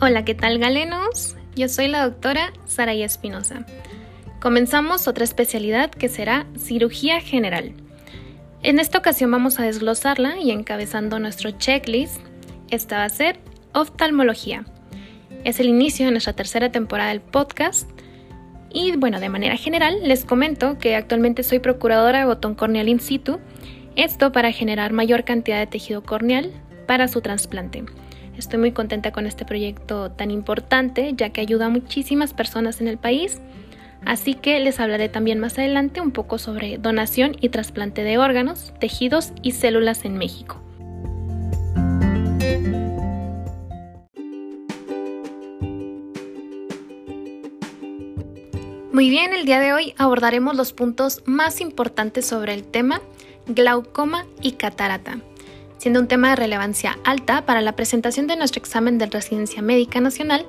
Hola, ¿qué tal galenos? Yo soy la doctora Saraya Espinosa. Comenzamos otra especialidad que será cirugía general. En esta ocasión vamos a desglosarla y encabezando nuestro checklist, esta va a ser oftalmología. Es el inicio de nuestra tercera temporada del podcast. Y bueno, de manera general les comento que actualmente soy procuradora de botón corneal in situ, esto para generar mayor cantidad de tejido corneal para su trasplante. Estoy muy contenta con este proyecto tan importante ya que ayuda a muchísimas personas en el país. Así que les hablaré también más adelante un poco sobre donación y trasplante de órganos, tejidos y células en México. Muy bien, el día de hoy abordaremos los puntos más importantes sobre el tema glaucoma y catarata siendo un tema de relevancia alta para la presentación de nuestro examen de residencia médica nacional,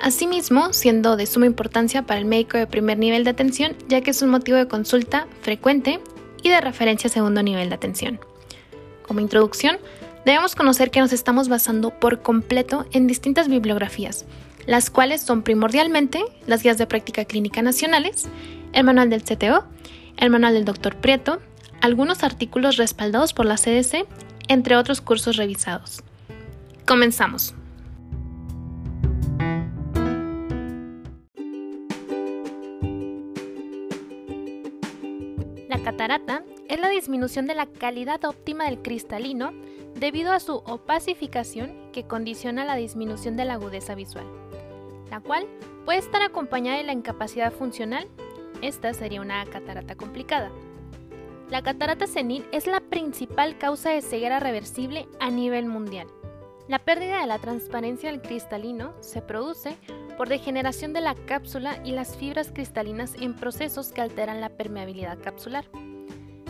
asimismo siendo de suma importancia para el médico de primer nivel de atención, ya que es un motivo de consulta frecuente y de referencia segundo nivel de atención. Como introducción, debemos conocer que nos estamos basando por completo en distintas bibliografías, las cuales son primordialmente las guías de práctica clínica nacionales, el manual del CTO, el manual del Dr. Prieto, algunos artículos respaldados por la CDC entre otros cursos revisados. Comenzamos. La catarata es la disminución de la calidad óptima del cristalino debido a su opacificación que condiciona la disminución de la agudeza visual, la cual puede estar acompañada de la incapacidad funcional. Esta sería una catarata complicada. La catarata senil es la principal causa de ceguera reversible a nivel mundial. La pérdida de la transparencia del cristalino se produce por degeneración de la cápsula y las fibras cristalinas en procesos que alteran la permeabilidad capsular.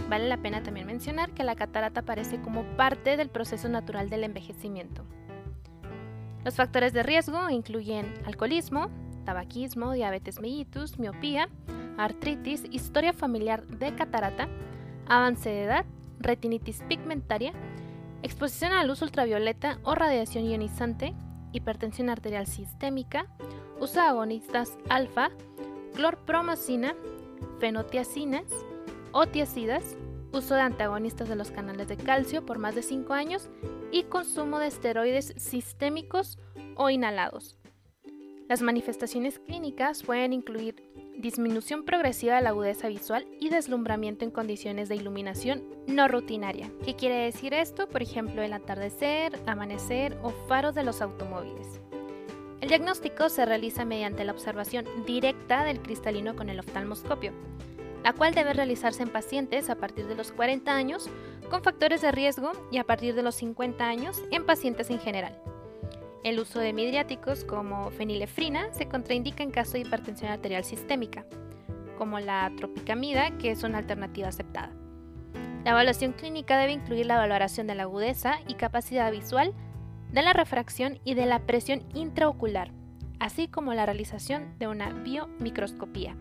Vale la pena también mencionar que la catarata aparece como parte del proceso natural del envejecimiento. Los factores de riesgo incluyen alcoholismo, tabaquismo, diabetes mellitus, miopía, artritis, historia familiar de catarata, avance de edad, retinitis pigmentaria, exposición a luz ultravioleta o radiación ionizante, hipertensión arterial sistémica, uso de agonistas alfa, clorpromacina, fenotiacinas, otiacidas, uso de antagonistas de los canales de calcio por más de 5 años y consumo de esteroides sistémicos o inhalados. Las manifestaciones clínicas pueden incluir disminución progresiva de la agudeza visual y deslumbramiento en condiciones de iluminación no rutinaria. ¿Qué quiere decir esto? Por ejemplo, el atardecer, amanecer o faros de los automóviles. El diagnóstico se realiza mediante la observación directa del cristalino con el oftalmoscopio, la cual debe realizarse en pacientes a partir de los 40 años con factores de riesgo y a partir de los 50 años en pacientes en general. El uso de midriáticos como fenilefrina se contraindica en caso de hipertensión arterial sistémica, como la tropicamida, que es una alternativa aceptada. La evaluación clínica debe incluir la valoración de la agudeza y capacidad visual, de la refracción y de la presión intraocular, así como la realización de una biomicroscopía.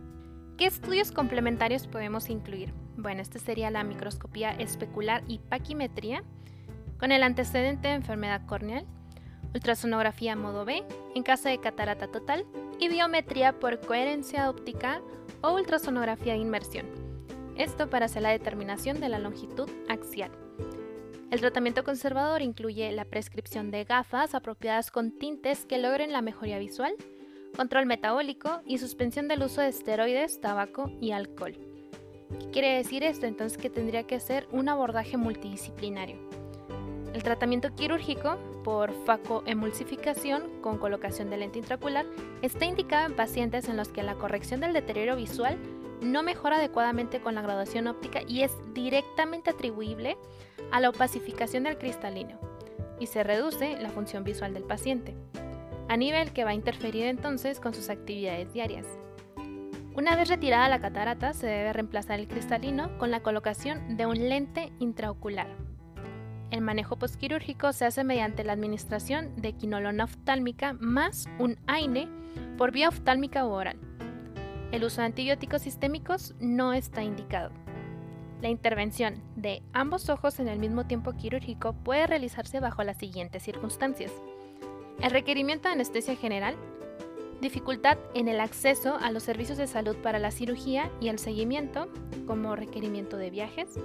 ¿Qué estudios complementarios podemos incluir? Bueno, esta sería la microscopía especular y paquimetría, con el antecedente de enfermedad corneal, ultrasonografía modo B en caso de catarata total y biometría por coherencia óptica o ultrasonografía de inmersión. Esto para hacer la determinación de la longitud axial. El tratamiento conservador incluye la prescripción de gafas apropiadas con tintes que logren la mejoría visual, control metabólico y suspensión del uso de esteroides, tabaco y alcohol. ¿Qué quiere decir esto? Entonces que tendría que ser un abordaje multidisciplinario. El tratamiento quirúrgico por facoemulsificación con colocación de lente intraocular está indicado en pacientes en los que la corrección del deterioro visual no mejora adecuadamente con la graduación óptica y es directamente atribuible a la opacificación del cristalino y se reduce la función visual del paciente, a nivel que va a interferir entonces con sus actividades diarias. Una vez retirada la catarata, se debe reemplazar el cristalino con la colocación de un lente intraocular. El manejo postquirúrgico se hace mediante la administración de quinolona oftálmica más un AINE por vía oftálmica u oral. El uso de antibióticos sistémicos no está indicado. La intervención de ambos ojos en el mismo tiempo quirúrgico puede realizarse bajo las siguientes circunstancias. El requerimiento de anestesia general, dificultad en el acceso a los servicios de salud para la cirugía y el seguimiento, como requerimiento de viajes,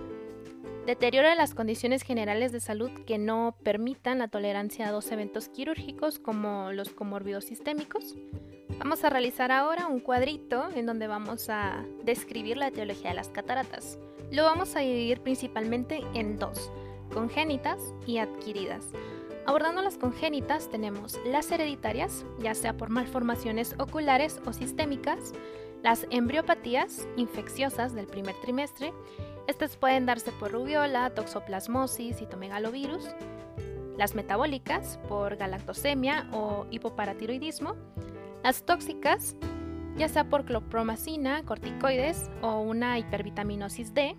deterioro de las condiciones generales de salud que no permitan la tolerancia a dos eventos quirúrgicos como los comórbidos sistémicos. Vamos a realizar ahora un cuadrito en donde vamos a describir la etiología de las cataratas. Lo vamos a dividir principalmente en dos, congénitas y adquiridas. Abordando las congénitas tenemos las hereditarias, ya sea por malformaciones oculares o sistémicas, las embriopatías infecciosas del primer trimestre, estas pueden darse por rubiola, toxoplasmosis, citomegalovirus, las metabólicas por galactosemia o hipoparatiroidismo, las tóxicas, ya sea por clopromacina, corticoides o una hipervitaminosis D,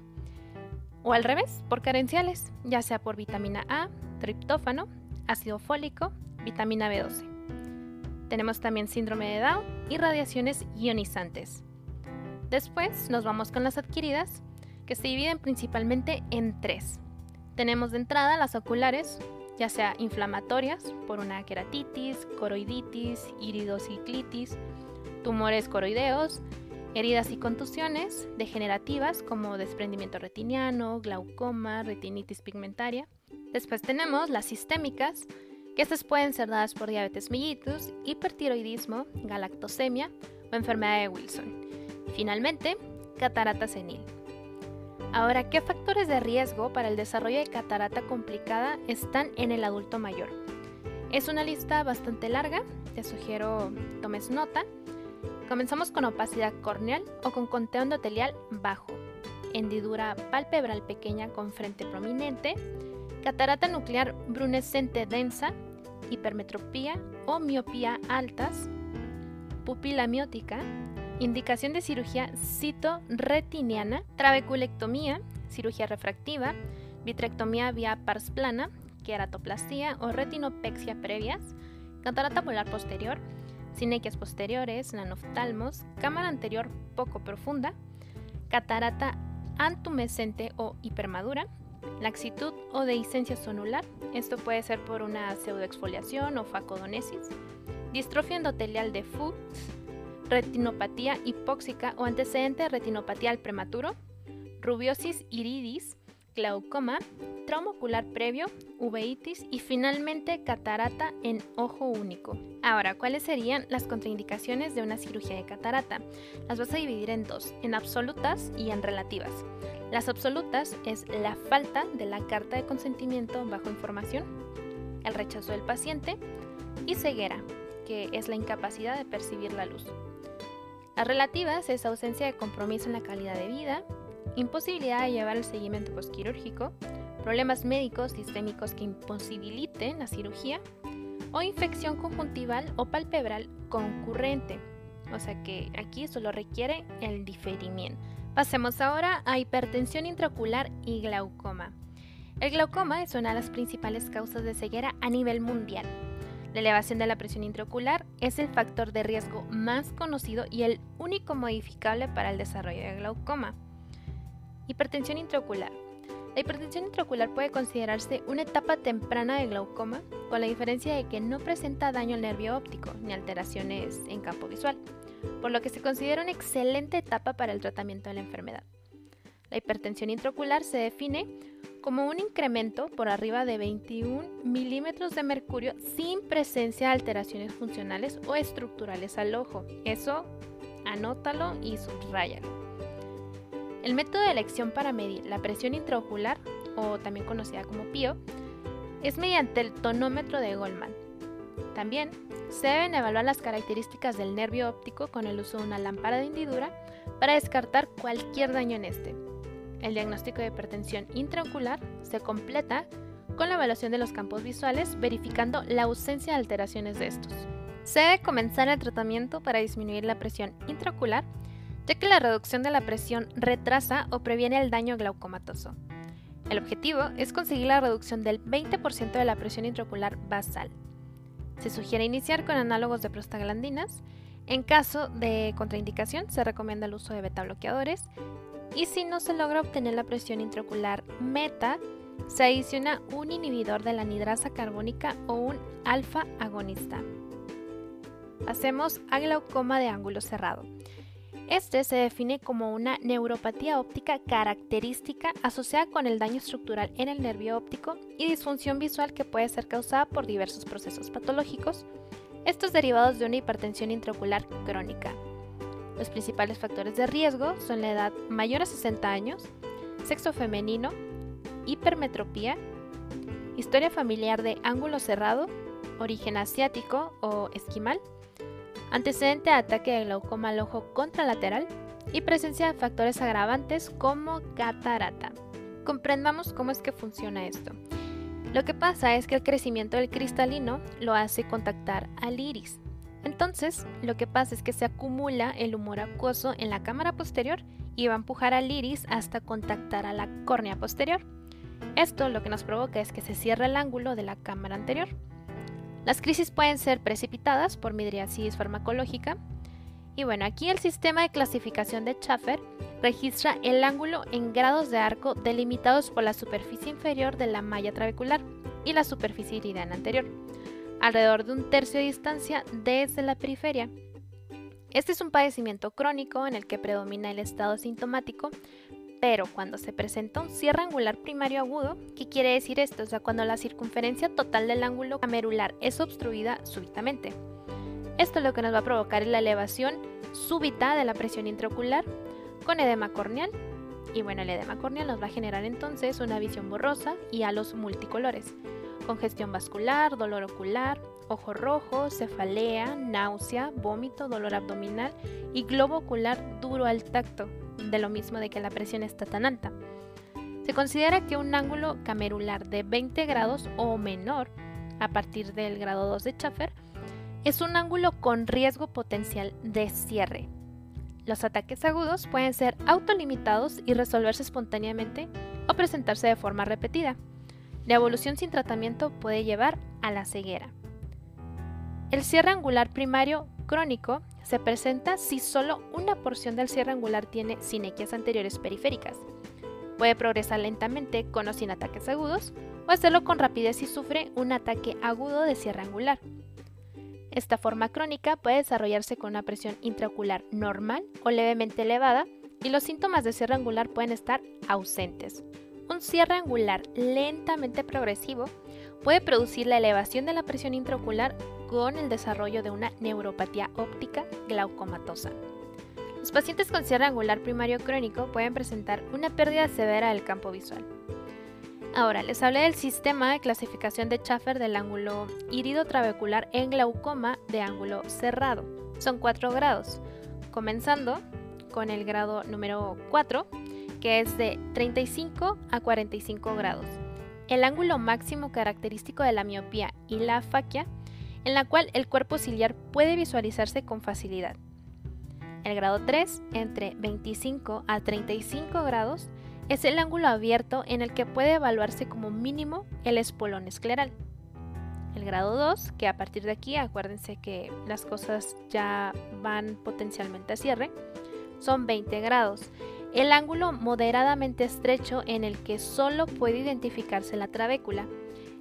o al revés, por carenciales, ya sea por vitamina A, triptófano, ácido fólico, vitamina B12. Tenemos también síndrome de Down y radiaciones ionizantes. Después nos vamos con las adquiridas, que se dividen principalmente en tres. Tenemos de entrada las oculares, ya sea inflamatorias por una queratitis, coroiditis, iridociclitis, tumores coroideos, heridas y contusiones degenerativas como desprendimiento retiniano, glaucoma, retinitis pigmentaria. Después tenemos las sistémicas, que estas pueden ser dadas por diabetes mellitus, hipertiroidismo, galactosemia o enfermedad de Wilson. Finalmente, catarata senil. Ahora, ¿qué factores de riesgo para el desarrollo de catarata complicada están en el adulto mayor? Es una lista bastante larga, te sugiero tomes nota. Comenzamos con opacidad corneal o con conteo endotelial bajo, hendidura palpebral pequeña con frente prominente, catarata nuclear brunescente densa, hipermetropía o miopía altas, pupila miótica, indicación de cirugía citoretiniana, trabeculectomía, cirugía refractiva, vitrectomía vía pars plana, queratoplastía o retinopexia previas, catarata polar posterior, sinequias posteriores, nanoftalmos, cámara anterior poco profunda, catarata antumescente o hipermadura, laxitud o dehiscencia sonular, esto puede ser por una pseudoexfoliación o facodonesis, distrofia endotelial de Fuchs, retinopatía hipóxica o antecedente de retinopatía al prematuro, rubiosis iridis, glaucoma, trauma ocular previo, uveitis y finalmente catarata en ojo único. Ahora, ¿cuáles serían las contraindicaciones de una cirugía de catarata? Las vas a dividir en dos, en absolutas y en relativas. Las absolutas es la falta de la carta de consentimiento bajo información, el rechazo del paciente y ceguera, que es la incapacidad de percibir la luz. Las relativas es ausencia de compromiso en la calidad de vida, imposibilidad de llevar el seguimiento postquirúrgico, problemas médicos sistémicos que imposibiliten la cirugía o infección conjuntival o palpebral concurrente. O sea que aquí solo requiere el diferimiento. Pasemos ahora a hipertensión intraocular y glaucoma. El glaucoma es una de las principales causas de ceguera a nivel mundial. La elevación de la presión intraocular es el factor de riesgo más conocido y el único modificable para el desarrollo de glaucoma. Hipertensión intraocular. La hipertensión intraocular puede considerarse una etapa temprana de glaucoma, con la diferencia de que no presenta daño al nervio óptico ni alteraciones en campo visual, por lo que se considera una excelente etapa para el tratamiento de la enfermedad. La hipertensión intraocular se define como un incremento por arriba de 21 milímetros de mercurio sin presencia de alteraciones funcionales o estructurales al ojo. Eso anótalo y subrayalo. El método de elección para medir la presión intraocular, o también conocida como PIO, es mediante el tonómetro de Goldman. También se deben evaluar las características del nervio óptico con el uso de una lámpara de hendidura para descartar cualquier daño en este. El diagnóstico de hipertensión intraocular se completa con la evaluación de los campos visuales verificando la ausencia de alteraciones de estos. Se debe comenzar el tratamiento para disminuir la presión intraocular, ya que la reducción de la presión retrasa o previene el daño glaucomatoso. El objetivo es conseguir la reducción del 20% de la presión intraocular basal. Se sugiere iniciar con análogos de prostaglandinas. En caso de contraindicación, se recomienda el uso de beta bloqueadores y si no se logra obtener la presión intraocular meta, se adiciona un inhibidor de la anidrasa carbónica o un alfa agonista. Hacemos a glaucoma de ángulo cerrado. Este se define como una neuropatía óptica característica asociada con el daño estructural en el nervio óptico y disfunción visual que puede ser causada por diversos procesos patológicos, estos derivados de una hipertensión intraocular crónica. Los principales factores de riesgo son la edad mayor a 60 años, sexo femenino, hipermetropía, historia familiar de ángulo cerrado, origen asiático o esquimal, antecedente de ataque de glaucoma al ojo contralateral y presencia de factores agravantes como catarata. Comprendamos cómo es que funciona esto. Lo que pasa es que el crecimiento del cristalino lo hace contactar al iris. Entonces, lo que pasa es que se acumula el humor acuoso en la cámara posterior y va a empujar al iris hasta contactar a la córnea posterior. Esto lo que nos provoca es que se cierra el ángulo de la cámara anterior. Las crisis pueden ser precipitadas por midriasis farmacológica. Y bueno, aquí el sistema de clasificación de Schaffer registra el ángulo en grados de arco delimitados por la superficie inferior de la malla trabecular y la superficie iridiana anterior, alrededor de un tercio de distancia desde la periferia. Este es un padecimiento crónico en el que predomina el estado sintomático, pero cuando se presenta un cierre angular primario agudo, ¿qué quiere decir esto? O sea, cuando la circunferencia total del ángulo camerular es obstruida súbitamente. Esto lo que nos va a provocar es la elevación súbita de la presión intraocular con edema corneal. Y bueno, el edema corneal nos va a generar entonces una visión borrosa y halos multicolores, congestión vascular, dolor ocular, ojo rojo, cefalea, náusea, vómito, dolor abdominal y globo ocular duro al tacto, de lo mismo de que la presión está tan alta. Se considera que un ángulo camerular de 20 grados o menor, a partir del grado 2 de Schaffer, es un ángulo con riesgo potencial de cierre. Los ataques agudos pueden ser autolimitados y resolverse espontáneamente o presentarse de forma repetida. La evolución sin tratamiento puede llevar a la ceguera. El cierre angular primario crónico se presenta si solo una porción del cierre angular tiene sinequias anteriores periféricas. Puede progresar lentamente con o sin ataques agudos o hacerlo con rapidez si sufre un ataque agudo de cierre angular. Esta forma crónica puede desarrollarse con una presión intraocular normal o levemente elevada y los síntomas de cierre angular pueden estar ausentes. Un cierre angular lentamente progresivo puede producir la elevación de la presión intraocular con el desarrollo de una neuropatía óptica glaucomatosa. Los pacientes con cierre angular primario crónico pueden presentar una pérdida severa del campo visual. Ahora, les hablé del sistema de clasificación de Schaffer del ángulo irido trabecular en glaucoma de ángulo cerrado. Son cuatro grados, comenzando con el grado número 4, que es de 35 a 45 grados. El ángulo máximo característico de la miopía y la afaquia en la cual el cuerpo ciliar puede visualizarse con facilidad. El grado 3, entre 25 a 35 grados, es el ángulo abierto en el que puede evaluarse como mínimo el espolón escleral. El grado 2, que a partir de aquí, acuérdense que las cosas ya van potencialmente a cierre, son 20 grados. El ángulo moderadamente estrecho en el que solo puede identificarse la trabécula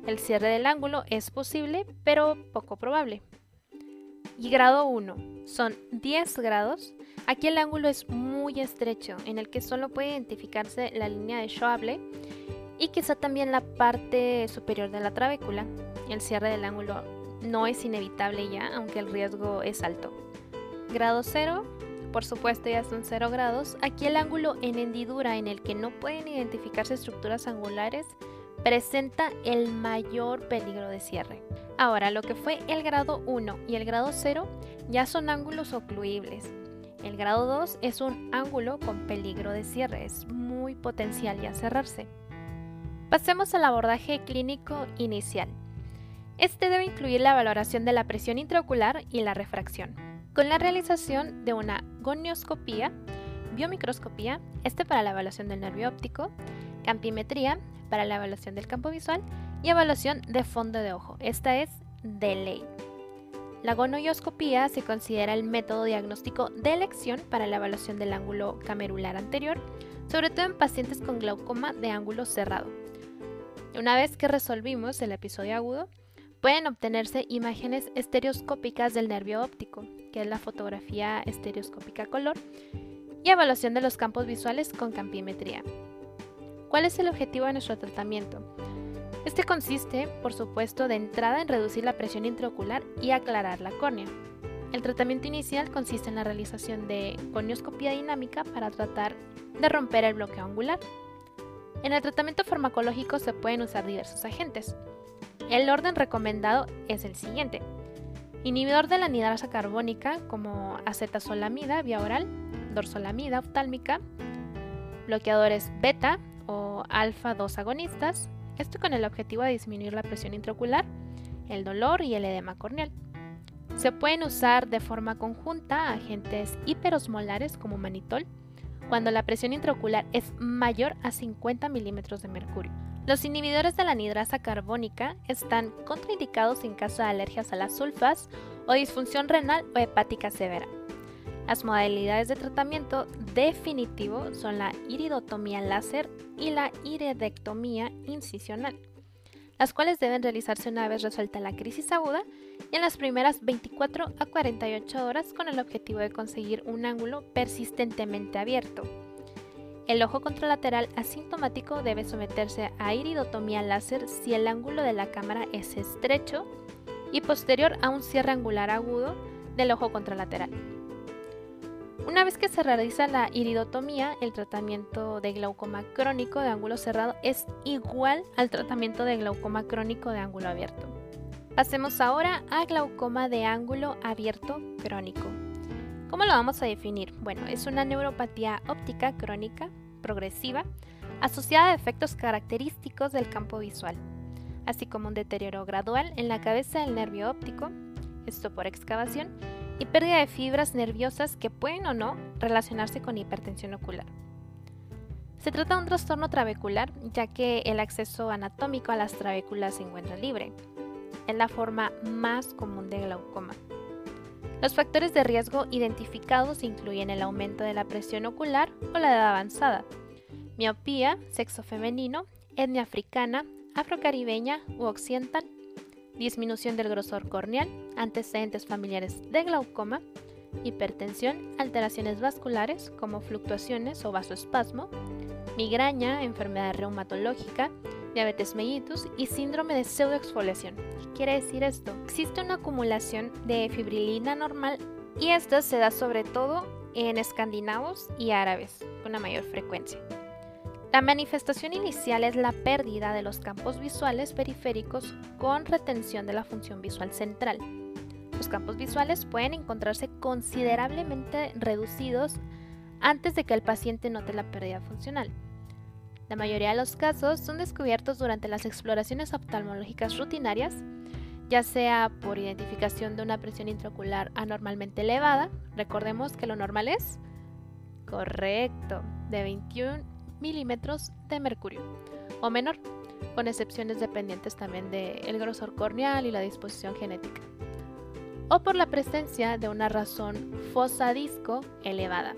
el cierre del ángulo es posible, pero poco probable. Y grado 1 son 10 grados. Aquí el ángulo es muy estrecho, en el que solo puede identificarse la línea de Schwable y quizá también la parte superior de la trabécula. El cierre del ángulo no es inevitable ya, aunque el riesgo es alto. Grado 0, por supuesto ya son 0 grados. Aquí el ángulo en hendidura en el que no pueden identificarse estructuras angulares presenta el mayor peligro de cierre. Ahora, lo que fue el grado 1 y el grado 0 ya son ángulos ocluibles. El grado 2 es un ángulo con peligro de cierre, es muy potencial ya cerrarse. Pasemos al abordaje clínico inicial. Este debe incluir la valoración de la presión intraocular y la refracción, con la realización de una gonioscopía, biomicroscopía, este para la evaluación del nervio óptico, campimetría, para la evaluación del campo visual y evaluación de fondo de ojo. Esta es de ley. La gonoioscopía se considera el método diagnóstico de elección para la evaluación del ángulo camerular anterior, sobre todo en pacientes con glaucoma de ángulo cerrado. Una vez que resolvimos el episodio agudo, pueden obtenerse imágenes estereoscópicas del nervio óptico, que es la fotografía estereoscópica color, y evaluación de los campos visuales con campimetría. ¿Cuál es el objetivo de nuestro tratamiento? Este consiste, por supuesto, de entrada en reducir la presión intraocular y aclarar la córnea. El tratamiento inicial consiste en la realización de conioscopía dinámica para tratar de romper el bloqueo angular. En el tratamiento farmacológico se pueden usar diversos agentes. El orden recomendado es el siguiente. Inhibidor de la anidrasa carbónica como acetazolamida vía oral, dorsolamida oftálmica, bloqueadores beta o alfa 2 agonistas, esto con el objetivo de disminuir la presión intraocular, el dolor y el edema corneal. Se pueden usar de forma conjunta agentes hiperosmolares como manitol cuando la presión intraocular es mayor a 50 milímetros de mercurio. Los inhibidores de la anidrasa carbónica están contraindicados en caso de alergias a las sulfas o disfunción renal o hepática severa. Las modalidades de tratamiento definitivo son la iridotomía láser y la iridectomía incisional, las cuales deben realizarse una vez resuelta la crisis aguda y en las primeras 24 a 48 horas con el objetivo de conseguir un ángulo persistentemente abierto. El ojo contralateral asintomático debe someterse a iridotomía láser si el ángulo de la cámara es estrecho y posterior a un cierre angular agudo del ojo contralateral. Una vez que se realiza la iridotomía, el tratamiento de glaucoma crónico de ángulo cerrado es igual al tratamiento de glaucoma crónico de ángulo abierto. Pasemos ahora a glaucoma de ángulo abierto crónico. ¿Cómo lo vamos a definir? Bueno, es una neuropatía óptica crónica, progresiva, asociada a efectos característicos del campo visual, así como un deterioro gradual en la cabeza del nervio óptico, esto por excavación, y pérdida de fibras nerviosas que pueden o no relacionarse con hipertensión ocular. Se trata de un trastorno trabecular, ya que el acceso anatómico a las trabéculas se encuentra libre. Es la forma más común de glaucoma. Los factores de riesgo identificados incluyen el aumento de la presión ocular o la edad avanzada, miopía, sexo femenino, etnia africana, afrocaribeña u occidental, disminución del grosor corneal, antecedentes familiares de glaucoma, hipertensión, alteraciones vasculares como fluctuaciones o vasoespasmo, migraña, enfermedad reumatológica, diabetes mellitus y síndrome de pseudoexfoliación. ¿Qué quiere decir esto? Existe una acumulación de fibrilina normal y esta se da sobre todo en escandinavos y árabes con una mayor frecuencia. La manifestación inicial es la pérdida de los campos visuales periféricos con retención de la función visual central. Los campos visuales pueden encontrarse considerablemente reducidos antes de que el paciente note la pérdida funcional. La mayoría de los casos son descubiertos durante las exploraciones oftalmológicas rutinarias, ya sea por identificación de una presión intraocular anormalmente elevada, recordemos que lo normal es correcto, de 21 milímetros de mercurio o menor, con excepciones dependientes también del grosor corneal y la disposición genética, o por la presencia de una razón fosadisco elevada.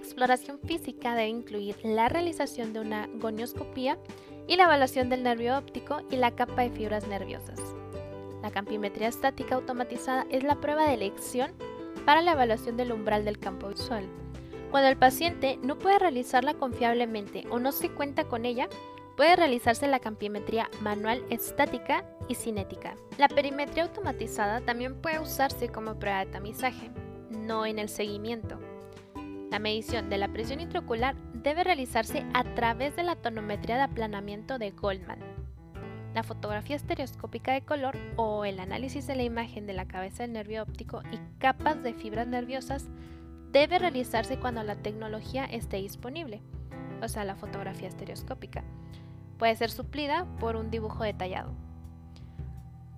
Exploración física debe incluir la realización de una gonioscopía y la evaluación del nervio óptico y la capa de fibras nerviosas. La campimetría estática automatizada es la prueba de elección para la evaluación del umbral del campo visual. Cuando el paciente no puede realizarla confiablemente o no se cuenta con ella, puede realizarse la campimetría manual estática y cinética. La perimetría automatizada también puede usarse como prueba de tamizaje, no en el seguimiento. La medición de la presión intraocular debe realizarse a través de la tonometría de aplanamiento de Goldman. La fotografía estereoscópica de color o el análisis de la imagen de la cabeza del nervio óptico y capas de fibras nerviosas debe realizarse cuando la tecnología esté disponible, o sea, la fotografía estereoscópica. Puede ser suplida por un dibujo detallado.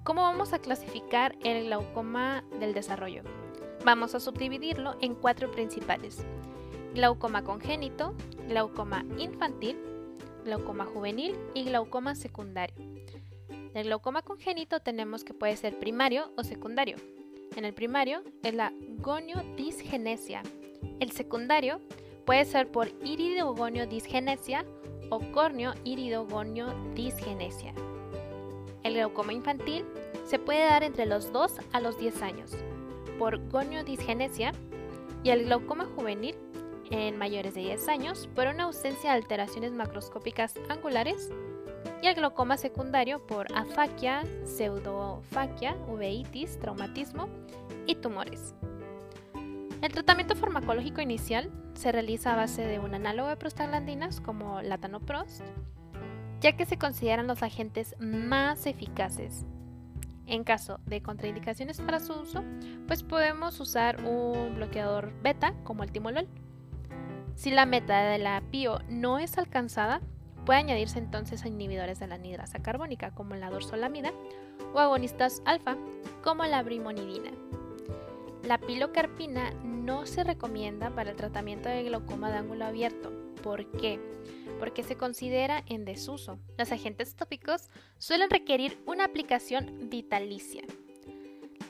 ¿Cómo vamos a clasificar el glaucoma del desarrollo? Vamos a subdividirlo en cuatro principales. Glaucoma congénito, glaucoma infantil, glaucoma juvenil y glaucoma secundario. Del glaucoma congénito tenemos que puede ser primario o secundario. en el primario es la goniodisgenesia. El secundario puede ser por iridogoniodisgenesia o corneo-iridogonio-disgenesia. El glaucoma infantil se puede dar entre los 2 a los 10 años por goniodisgenesia y el glaucoma juvenil en mayores de 10 años por una ausencia de alteraciones macroscópicas angulares y el glaucoma secundario por afaquia, pseudofaquia, uveitis, traumatismo y tumores. El tratamiento farmacológico inicial se realiza a base de un análogo de prostaglandinas como latanoprost, ya que se consideran los agentes más eficaces. En caso de contraindicaciones para su uso, pues podemos usar un bloqueador beta como el timolol. Si la meta de la PIO no es alcanzada, puede añadirse entonces a inhibidores de la anidrasa carbónica como la dorsolamida o agonistas alfa como la brimonidina. La pilocarpina no se recomienda para el tratamiento de glaucoma de ángulo abierto. ¿Por qué? Porque se considera en desuso. Los agentes tópicos suelen requerir una aplicación vitalicia.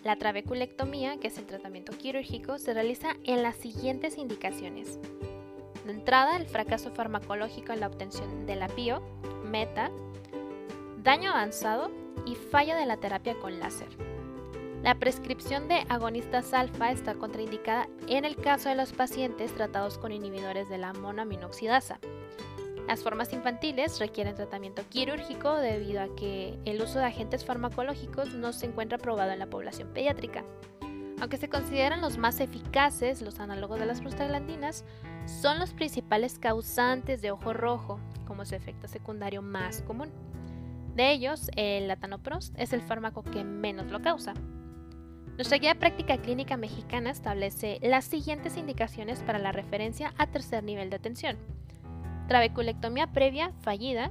La trabeculectomía, que es el tratamiento quirúrgico, se realiza en las siguientes indicaciones. De entrada, el fracaso farmacológico en la obtención de la PIO, meta, daño avanzado y falla de la terapia con láser. La prescripción de agonistas alfa está contraindicada en el caso de los pacientes tratados con inhibidores de la monoaminoxidasa. Las formas infantiles requieren tratamiento quirúrgico debido a que el uso de agentes farmacológicos no se encuentra probado en la población pediátrica. Aunque se consideran los más eficaces, los análogos de las prostaglandinas son los principales causantes de ojo rojo, como su efecto secundario más común. De ellos, el latanoprost es el fármaco que menos lo causa, nuestra guía práctica clínica mexicana establece las siguientes indicaciones para la referencia a tercer nivel de atención. Trabeculectomía previa fallida,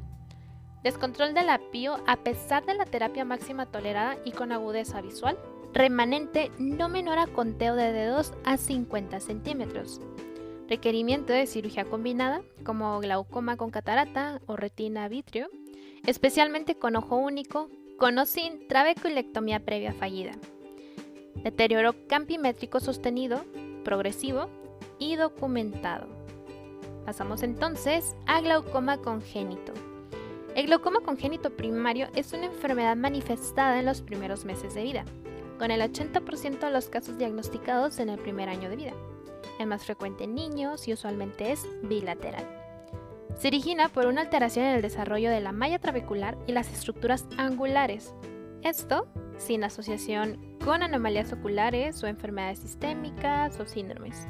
descontrol de la PIO a pesar de la terapia máxima tolerada y con agudeza visual, remanente no menor a conteo de dedos a 50 centímetros, requerimiento de cirugía combinada como glaucoma con catarata o retina vitrio, especialmente con ojo único, con o sin trabeculectomía previa fallida deterioro campimétrico sostenido, progresivo y documentado. Pasamos entonces a glaucoma congénito. El glaucoma congénito primario es una enfermedad manifestada en los primeros meses de vida, con el 80% de los casos diagnosticados en el primer año de vida. El más frecuente en niños y usualmente es bilateral. Se origina por una alteración en el desarrollo de la malla trabecular y las estructuras angulares. Esto sin asociación con anomalías oculares o enfermedades sistémicas o síndromes.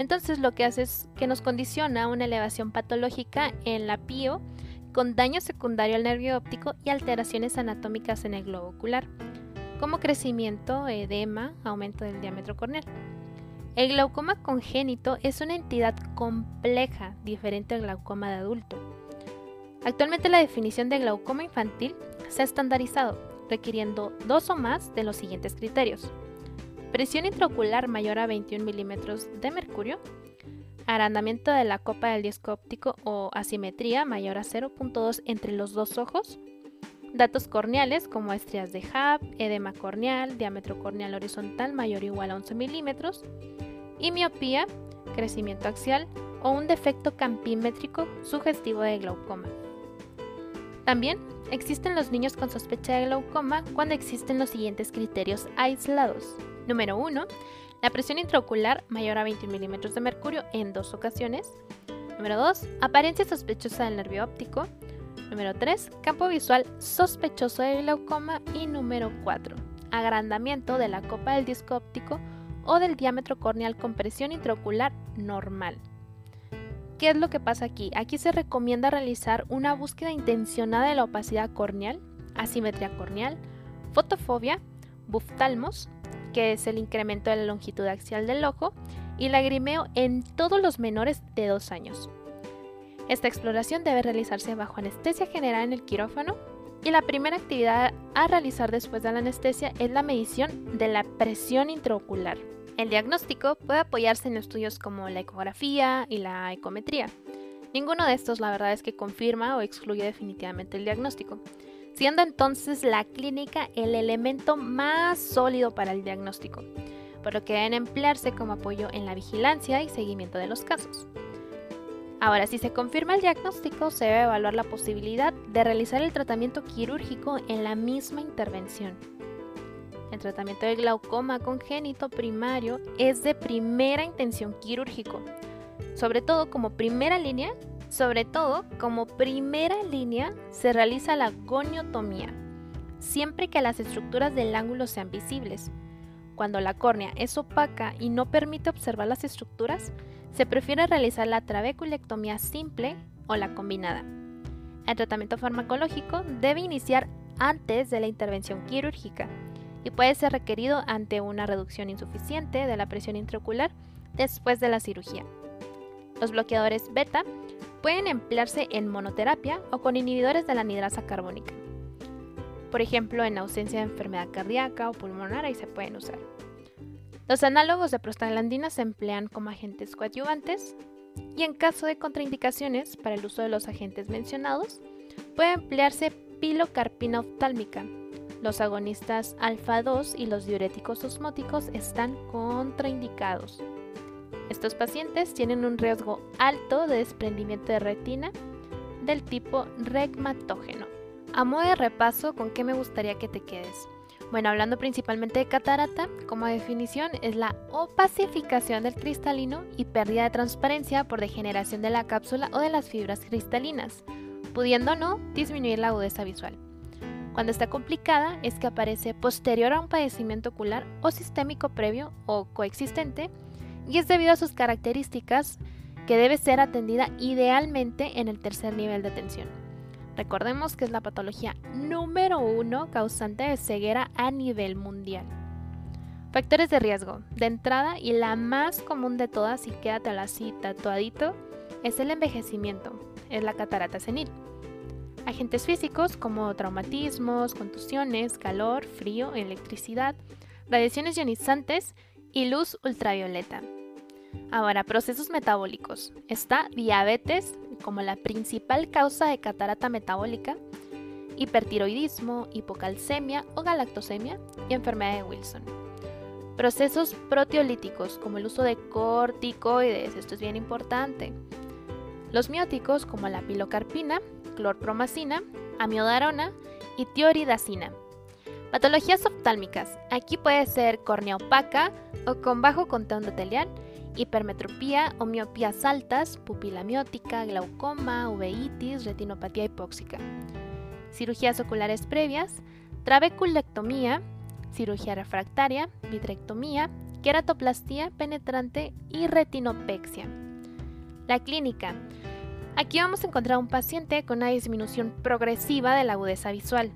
Entonces lo que hace es que nos condiciona una elevación patológica en la PIO con daño secundario al nervio óptico y alteraciones anatómicas en el globo ocular, como crecimiento, edema, aumento del diámetro corneal. El glaucoma congénito es una entidad compleja, diferente al glaucoma de adulto. Actualmente la definición de glaucoma infantil se ha estandarizado, requiriendo dos o más de los siguientes criterios. Presión intraocular mayor a 21 milímetros de mercurio, agrandamiento de la copa del disco óptico o asimetría mayor a 0.2 entre los dos ojos, datos corneales como estrías de Hub, edema corneal, diámetro corneal horizontal mayor o igual a 11 milímetros, y miopía, crecimiento axial o un defecto campimétrico sugestivo de glaucoma. También existen los niños con sospecha de glaucoma cuando existen los siguientes criterios aislados. Número 1. La presión intraocular mayor a 20 milímetros de mercurio en dos ocasiones. Número 2. Apariencia sospechosa del nervio óptico. Número 3. Campo visual sospechoso de glaucoma. Y número 4. Agrandamiento de la copa del disco óptico o del diámetro corneal con presión intraocular normal. ¿Qué es lo que pasa aquí? Aquí se recomienda realizar una búsqueda intencionada de la opacidad corneal, asimetría corneal, fotofobia, buftalmos, que es el incremento de la longitud axial del ojo, y lagrimeo en todos los menores de 2 años. Esta exploración debe realizarse bajo anestesia general en el quirófano y la primera actividad a realizar después de la anestesia es la medición de la presión intraocular. El diagnóstico puede apoyarse en estudios como la ecografía y la ecometría. Ninguno de estos la verdad es que confirma o excluye definitivamente el diagnóstico. Siendo entonces la clínica el elemento más sólido para el diagnóstico, por lo que deben emplearse como apoyo en la vigilancia y seguimiento de los casos. Ahora, si se confirma el diagnóstico, se debe evaluar la posibilidad de realizar el tratamiento quirúrgico en la misma intervención. El tratamiento del glaucoma congénito primario es de primera intención quirúrgico, sobre todo como primera línea, sobre todo como primera línea se realiza la goniotomía, siempre que las estructuras del ángulo sean visibles. Cuando la córnea es opaca y no permite observar las estructuras, se prefiere realizar la trabeculectomía simple o la combinada. El tratamiento farmacológico debe iniciar antes de la intervención quirúrgica y puede ser requerido ante una reducción insuficiente de la presión intraocular después de la cirugía. Los bloqueadores beta pueden emplearse en monoterapia o con inhibidores de la anidrasa carbónica. Por ejemplo, en ausencia de enfermedad cardíaca o pulmonar ahí se pueden usar. Los análogos de prostaglandinas se emplean como agentes coadyuvantes y en caso de contraindicaciones para el uso de los agentes mencionados, puede emplearse pilocarpina oftálmica, los agonistas alfa-2 y los diuréticos osmóticos están contraindicados. Estos pacientes tienen un riesgo alto de desprendimiento de retina del tipo regmatógeno. A modo de repaso, ¿con qué me gustaría que te quedes? Bueno, hablando principalmente de catarata, como definición es la opacificación del cristalino y pérdida de transparencia por degeneración de la cápsula o de las fibras cristalinas, pudiendo no disminuir la agudeza visual. Cuando está complicada es que aparece posterior a un padecimiento ocular o sistémico previo o coexistente y es debido a sus características que debe ser atendida idealmente en el tercer nivel de atención. Recordemos que es la patología número uno causante de ceguera a nivel mundial. Factores de riesgo. De entrada y la más común de todas, y quédate a la cita tatuadito, es el envejecimiento, es la catarata senil. Agentes físicos como traumatismos, contusiones, calor, frío, electricidad, radiaciones ionizantes y luz ultravioleta. Ahora, procesos metabólicos. Está diabetes como la principal causa de catarata metabólica, hipertiroidismo, hipocalcemia o galactosemia y enfermedad de Wilson. Procesos proteolíticos como el uso de corticoides, esto es bien importante. Los mióticos como la pilocarpina clorpromacina, amiodarona y tioridacina. Patologías oftálmicas. Aquí puede ser córnea opaca o con bajo conteo endotelial, hipermetropía o miopías altas, pupila miótica, glaucoma, uveitis, retinopatía hipóxica. Cirugías oculares previas, trabeculectomía, cirugía refractaria, vitrectomía, queratoplastía penetrante y retinopexia. La clínica. Aquí vamos a encontrar un paciente con una disminución progresiva de la agudeza visual,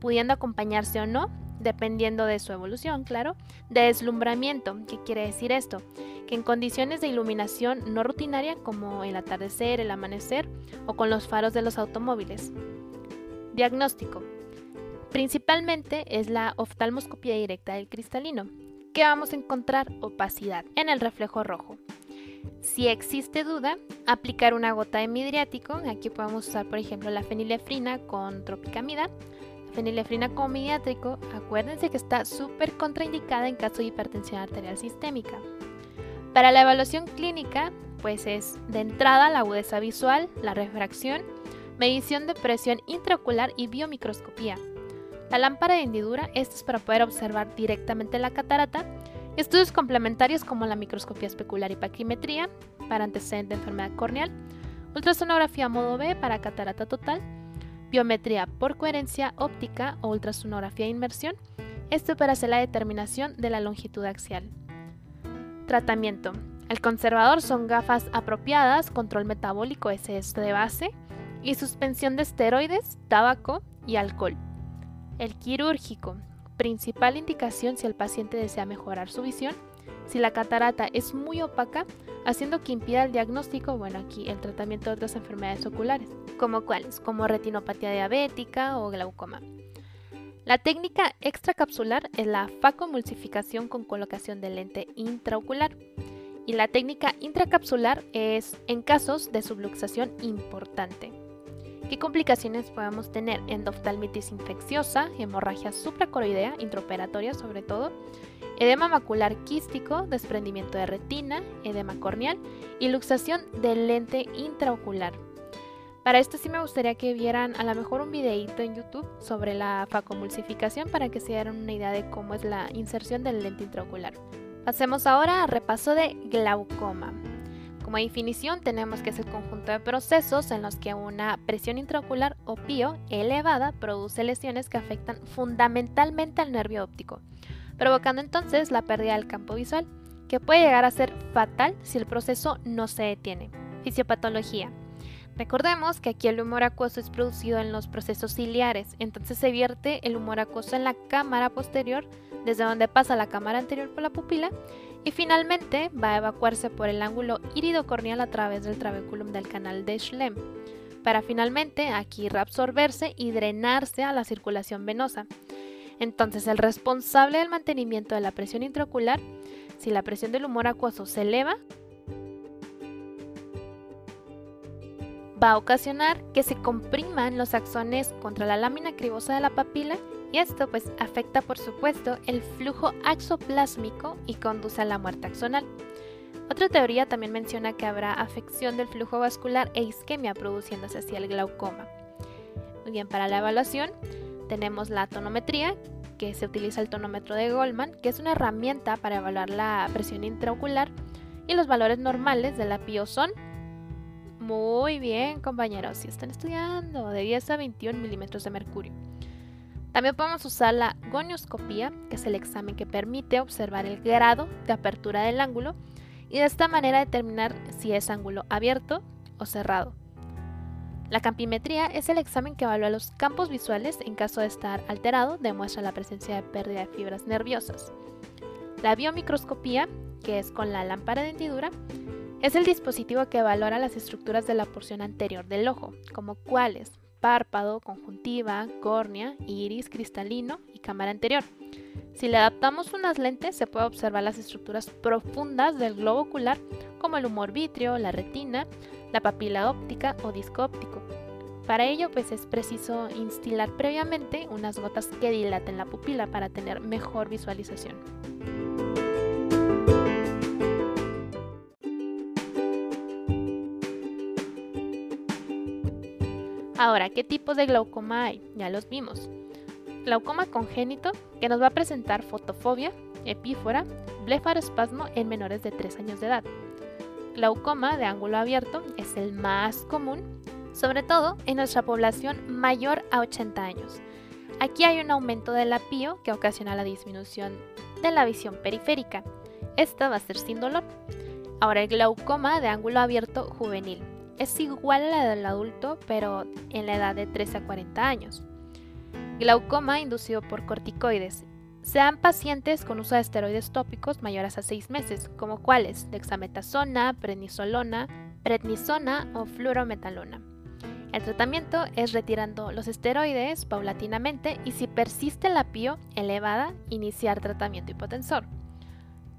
pudiendo acompañarse o no, dependiendo de su evolución, claro, de deslumbramiento. ¿Qué quiere decir esto? Que en condiciones de iluminación no rutinaria como el atardecer, el amanecer o con los faros de los automóviles. Diagnóstico. Principalmente es la oftalmoscopía directa del cristalino, que vamos a encontrar opacidad en el reflejo rojo. Si existe duda, aplicar una gota de midriático. Aquí podemos usar, por ejemplo, la fenilefrina con tropicamida. Fenilefrina como midriático, acuérdense que está súper contraindicada en caso de hipertensión arterial sistémica. Para la evaluación clínica, pues es de entrada la agudeza visual, la refracción, medición de presión intraocular y biomicroscopía. La lámpara de hendidura, esto es para poder observar directamente la catarata Estudios complementarios como la microscopía especular y paquimetría para antecedente de enfermedad corneal, ultrasonografía modo B para catarata total, biometría por coherencia óptica o ultrasonografía de inmersión, esto para hacer la determinación de la longitud axial. Tratamiento. El conservador son gafas apropiadas, control metabólico SS de base y suspensión de esteroides, tabaco y alcohol. El quirúrgico principal indicación si el paciente desea mejorar su visión. Si la catarata es muy opaca, haciendo que impida el diagnóstico, bueno, aquí el tratamiento de otras enfermedades oculares, como cuáles, como retinopatía diabética o glaucoma. La técnica extracapsular es la facomulsificación con colocación de lente intraocular. Y la técnica intracapsular es en casos de subluxación importante. ¿Qué complicaciones podemos tener? Endoftalmitis infecciosa, hemorragia supracoroidea, intraoperatoria sobre todo, edema macular quístico, desprendimiento de retina, edema corneal y luxación del lente intraocular. Para esto sí me gustaría que vieran a lo mejor un videíto en YouTube sobre la facomulsificación para que se dieran una idea de cómo es la inserción del lente intraocular. Pasemos ahora a repaso de glaucoma. Como definición tenemos que es el conjunto de procesos en los que una presión intraocular o PIO elevada produce lesiones que afectan fundamentalmente al nervio óptico, provocando entonces la pérdida del campo visual, que puede llegar a ser fatal si el proceso no se detiene. Fisiopatología. Recordemos que aquí el humor acuoso es producido en los procesos ciliares, entonces se vierte el humor acuoso en la cámara posterior, desde donde pasa la cámara anterior por la pupila y finalmente va a evacuarse por el ángulo iridocorneal a través del trabéculum del canal de Schlemm, para finalmente aquí reabsorberse y drenarse a la circulación venosa. Entonces, el responsable del mantenimiento de la presión intraocular, si la presión del humor acuoso se eleva, va a ocasionar que se compriman los axones contra la lámina cribosa de la papila y esto pues afecta por supuesto el flujo axoplásmico y conduce a la muerte axonal. Otra teoría también menciona que habrá afección del flujo vascular e isquemia produciéndose así el glaucoma. Muy bien, para la evaluación tenemos la tonometría, que se utiliza el tonómetro de Goldman, que es una herramienta para evaluar la presión intraocular y los valores normales de la PIO son muy bien, compañeros, si están estudiando, de 10 a 21 milímetros de mercurio. También podemos usar la gonioscopía, que es el examen que permite observar el grado de apertura del ángulo y de esta manera determinar si es ángulo abierto o cerrado. La campimetría es el examen que evalúa los campos visuales en caso de estar alterado, demuestra la presencia de pérdida de fibras nerviosas. La biomicroscopía, que es con la lámpara de hendidura, es el dispositivo que evalúa las estructuras de la porción anterior del ojo, como cuáles, párpado, conjuntiva, córnea, iris, cristalino y cámara anterior. Si le adaptamos unas lentes, se puede observar las estructuras profundas del globo ocular, como el humor vítreo, la retina, la papila óptica o disco óptico. Para ello, pues es preciso instilar previamente unas gotas que dilaten la pupila para tener mejor visualización. Ahora, ¿qué tipos de glaucoma hay? Ya los vimos. Glaucoma congénito, que nos va a presentar fotofobia, epífora, blefarospasmo en menores de 3 años de edad. Glaucoma de ángulo abierto es el más común, sobre todo en nuestra población mayor a 80 años. Aquí hay un aumento de la PIO que ocasiona la disminución de la visión periférica. Esta va a ser sin dolor. Ahora el glaucoma de ángulo abierto juvenil es igual a la del adulto, pero en la edad de 13 a 40 años. Glaucoma inducido por corticoides. Sean pacientes con uso de esteroides tópicos mayores a 6 meses, como cuáles dexametasona, prednisolona, prednisona o fluorometalona. El tratamiento es retirando los esteroides paulatinamente y si persiste la PIO elevada, iniciar tratamiento hipotensor.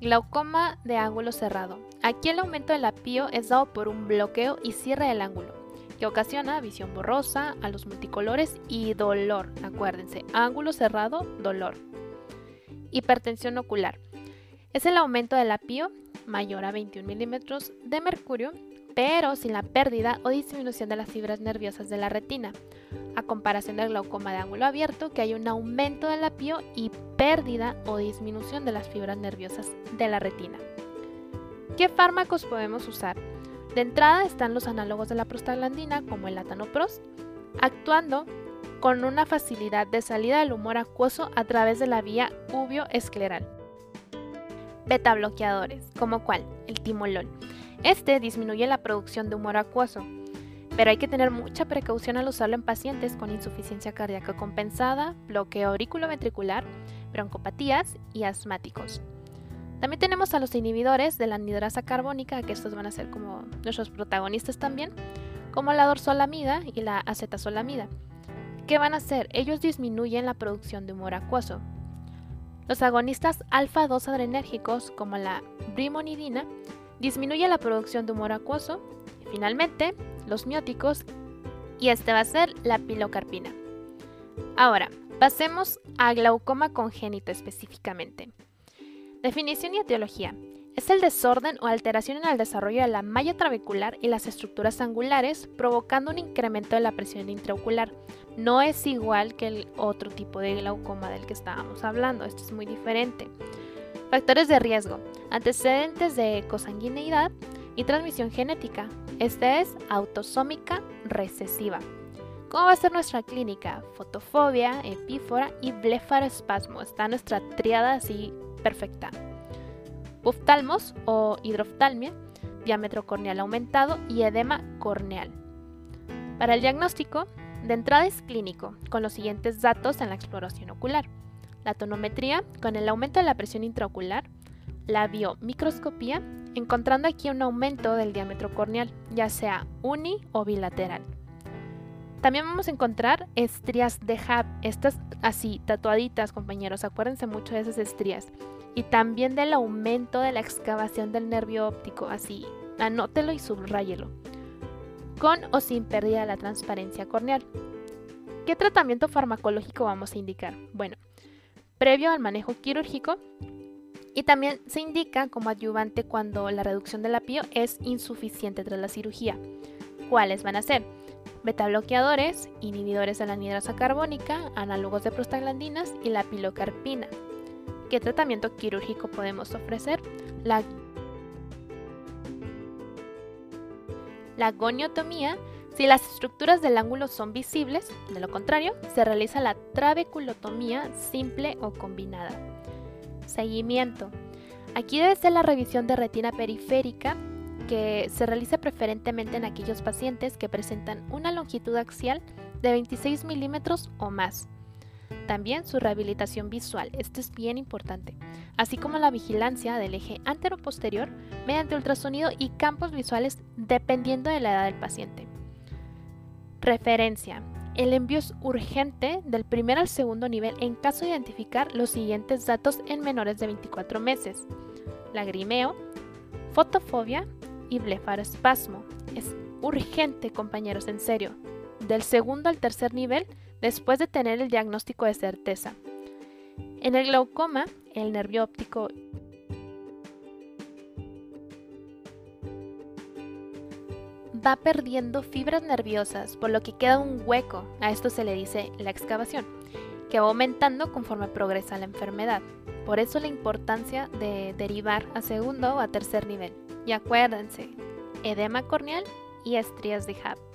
Glaucoma de ángulo cerrado. Aquí el aumento de la PIO es dado por un bloqueo y cierre del ángulo, que ocasiona visión borrosa, a los multicolores y dolor. Acuérdense, ángulo cerrado, dolor. Hipertensión ocular. Es el aumento de la PIO mayor a 21 milímetros de mercurio, pero sin la pérdida o disminución de las fibras nerviosas de la retina a comparación del glaucoma de ángulo abierto, que hay un aumento de la PIO y pérdida o disminución de las fibras nerviosas de la retina. ¿Qué fármacos podemos usar? De entrada están los análogos de la prostaglandina, como el latanoprost, actuando con una facilidad de salida del humor acuoso a través de la vía ubioescleral. Beta bloqueadores, como cuál? El timolol. Este disminuye la producción de humor acuoso, pero hay que tener mucha precaución al usarlo en pacientes con insuficiencia cardíaca compensada, bloqueo auriculoventricular, broncopatías y asmáticos. También tenemos a los inhibidores de la anidrasa carbónica, que estos van a ser como nuestros protagonistas también, como la dorsolamida y la acetazolamida. ¿Qué van a hacer? Ellos disminuyen la producción de humor acuoso. Los agonistas alfa-2 adrenérgicos, como la brimonidina, disminuyen la producción de humor acuoso. Y finalmente, los mióticos y este va a ser la pilocarpina. Ahora, pasemos a glaucoma congénito específicamente. Definición y etiología. Es el desorden o alteración en el desarrollo de la malla trabecular y las estructuras angulares, provocando un incremento de la presión intraocular. No es igual que el otro tipo de glaucoma del que estábamos hablando, esto es muy diferente. Factores de riesgo, antecedentes de cosanguineidad y transmisión genética. Esta es autosómica recesiva. ¿Cómo va a ser nuestra clínica? Fotofobia, epífora y blefaroespasmo. Está nuestra triada así perfecta. Oftalmos o hidroftalmia, diámetro corneal aumentado y edema corneal. Para el diagnóstico, de entrada es clínico, con los siguientes datos en la exploración ocular. La tonometría, con el aumento de la presión intraocular. La biomicroscopía, encontrando aquí un aumento del diámetro corneal, ya sea uni o bilateral. También vamos a encontrar estrías de Hub, estas así tatuaditas, compañeros, acuérdense mucho de esas estrías y también del aumento de la excavación del nervio óptico, así, anótelo y subrayelo, con o sin pérdida de la transparencia corneal. ¿Qué tratamiento farmacológico vamos a indicar? Bueno, previo al manejo quirúrgico y también se indica como adyuvante cuando la reducción del apio es insuficiente tras la cirugía. ¿Cuáles van a ser? Beta-bloqueadores, inhibidores de la anidrasa carbónica, análogos de prostaglandinas y la pilocarpina. ¿Qué tratamiento quirúrgico podemos ofrecer? La, goniotomía si las estructuras del ángulo son visibles, de lo contrario, se realiza la trabeculotomía simple o combinada. Seguimiento. Aquí debe ser la revisión de retina periférica que se realiza preferentemente en aquellos pacientes que presentan una longitud axial de 26 milímetros o más también su rehabilitación visual, esto es bien importante, así como la vigilancia del eje antero-posterior mediante ultrasonido y campos visuales dependiendo de la edad del paciente. Referencia. El envío es urgente del primer al segundo nivel en caso de identificar los siguientes datos en menores de 24 meses. Lagrimeo, fotofobia y blefaroespasmo. Es urgente, compañeros, en serio. Del segundo al tercer nivel después de tener el diagnóstico de certeza. En el glaucoma, el nervio óptico va perdiendo fibras nerviosas, por lo que queda un hueco, a esto se le dice la excavación, que va aumentando conforme progresa la enfermedad. Por eso la importancia de derivar a segundo o a tercer nivel. Y acuérdense, edema corneal y estrías de Hub.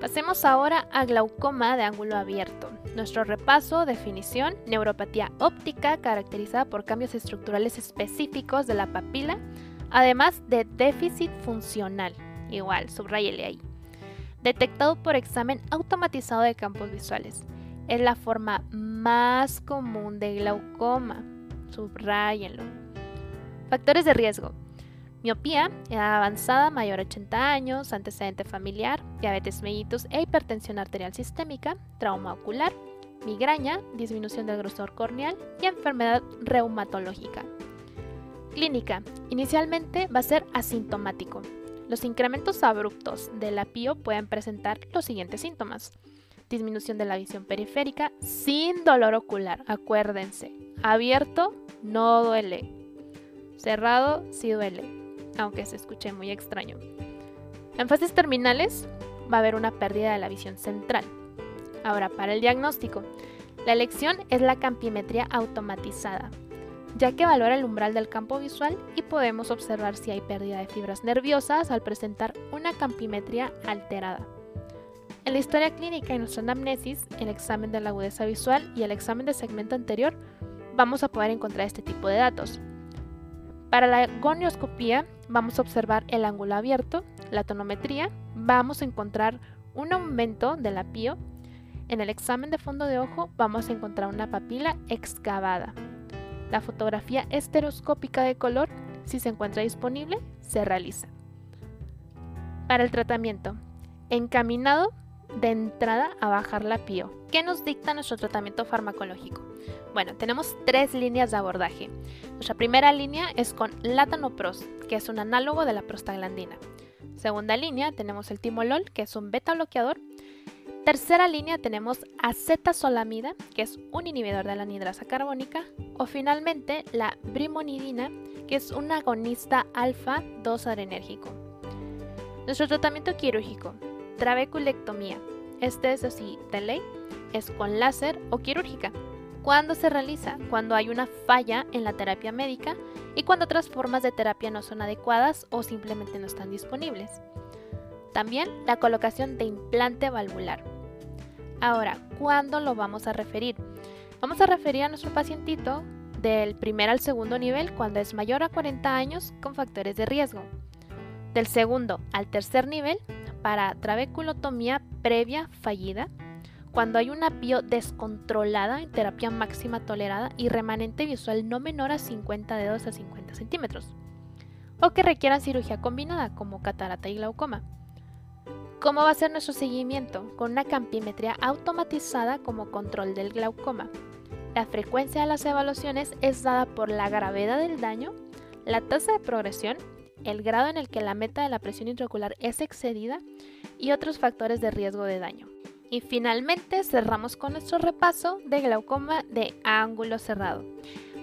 Pasemos ahora a glaucoma de ángulo abierto. Nuestro repaso, definición, neuropatía óptica caracterizada por cambios estructurales específicos de la papila, además de déficit funcional. Igual, subrayele ahí. Detectado por examen automatizado de campos visuales. Es la forma más común de glaucoma. Subrayenlo. Factores de riesgo. Miopía, edad avanzada mayor a 80 años, antecedente familiar, diabetes mellitus e hipertensión arterial sistémica, trauma ocular, migraña, disminución del grosor corneal y enfermedad reumatológica. Clínica. Inicialmente va a ser asintomático. Los incrementos abruptos del apio pueden presentar los siguientes síntomas. Disminución de la visión periférica sin dolor ocular. Acuérdense, abierto no duele. Cerrado sí duele aunque se escuche muy extraño. En fases terminales va a haber una pérdida de la visión central. Ahora, para el diagnóstico, la elección es la campimetría automatizada, ya que valora el umbral del campo visual y podemos observar si hay pérdida de fibras nerviosas al presentar una campimetría alterada. En la historia clínica y nuestra anamnesis, el examen de la agudeza visual y el examen de segmento anterior, vamos a poder encontrar este tipo de datos. Para la gonioscopía vamos a observar el ángulo abierto, la tonometría, vamos a encontrar un aumento del apio. En el examen de fondo de ojo vamos a encontrar una papila excavada. La fotografía estereoscópica de color, si se encuentra disponible, se realiza. Para el tratamiento, encaminado de entrada a bajar la PIO. ¿Qué nos dicta nuestro tratamiento farmacológico? Bueno, tenemos tres líneas de abordaje. Nuestra primera línea es con latanopros, que es un análogo de la prostaglandina. Segunda línea tenemos el timolol, que es un beta bloqueador. tercera línea tenemos acetazolamida, que es un inhibidor de la anidrasa carbónica, o finalmente la brimonidina, que es un agonista alfa 2 adrenérgico. Nuestro tratamiento quirúrgico, trabeculectomía. Este es así de ley, es con láser o quirúrgica. ¿Cuándo se realiza? Cuando hay una falla en la terapia médica y cuando otras formas de terapia no son adecuadas o simplemente no están disponibles. También la colocación de implante valvular. Ahora, ¿cuándo lo vamos a referir? Vamos a referir a nuestro pacientito del primer al segundo nivel cuando es mayor a 40 años con factores de riesgo. Del segundo al tercer nivel para trabeculotomía previa fallida cuando hay una pio descontrolada en terapia máxima tolerada y remanente visual no menor a 50 dedos a 50 centímetros, o que requieran cirugía combinada como catarata y glaucoma. ¿Cómo va a ser nuestro seguimiento? Con una campimetría automatizada como control del glaucoma. La frecuencia de las evaluaciones es dada por la gravedad del daño, la tasa de progresión, el grado en el que la meta de la presión intraocular es excedida y otros factores de riesgo de daño. Y finalmente cerramos con nuestro repaso de glaucoma de ángulo cerrado.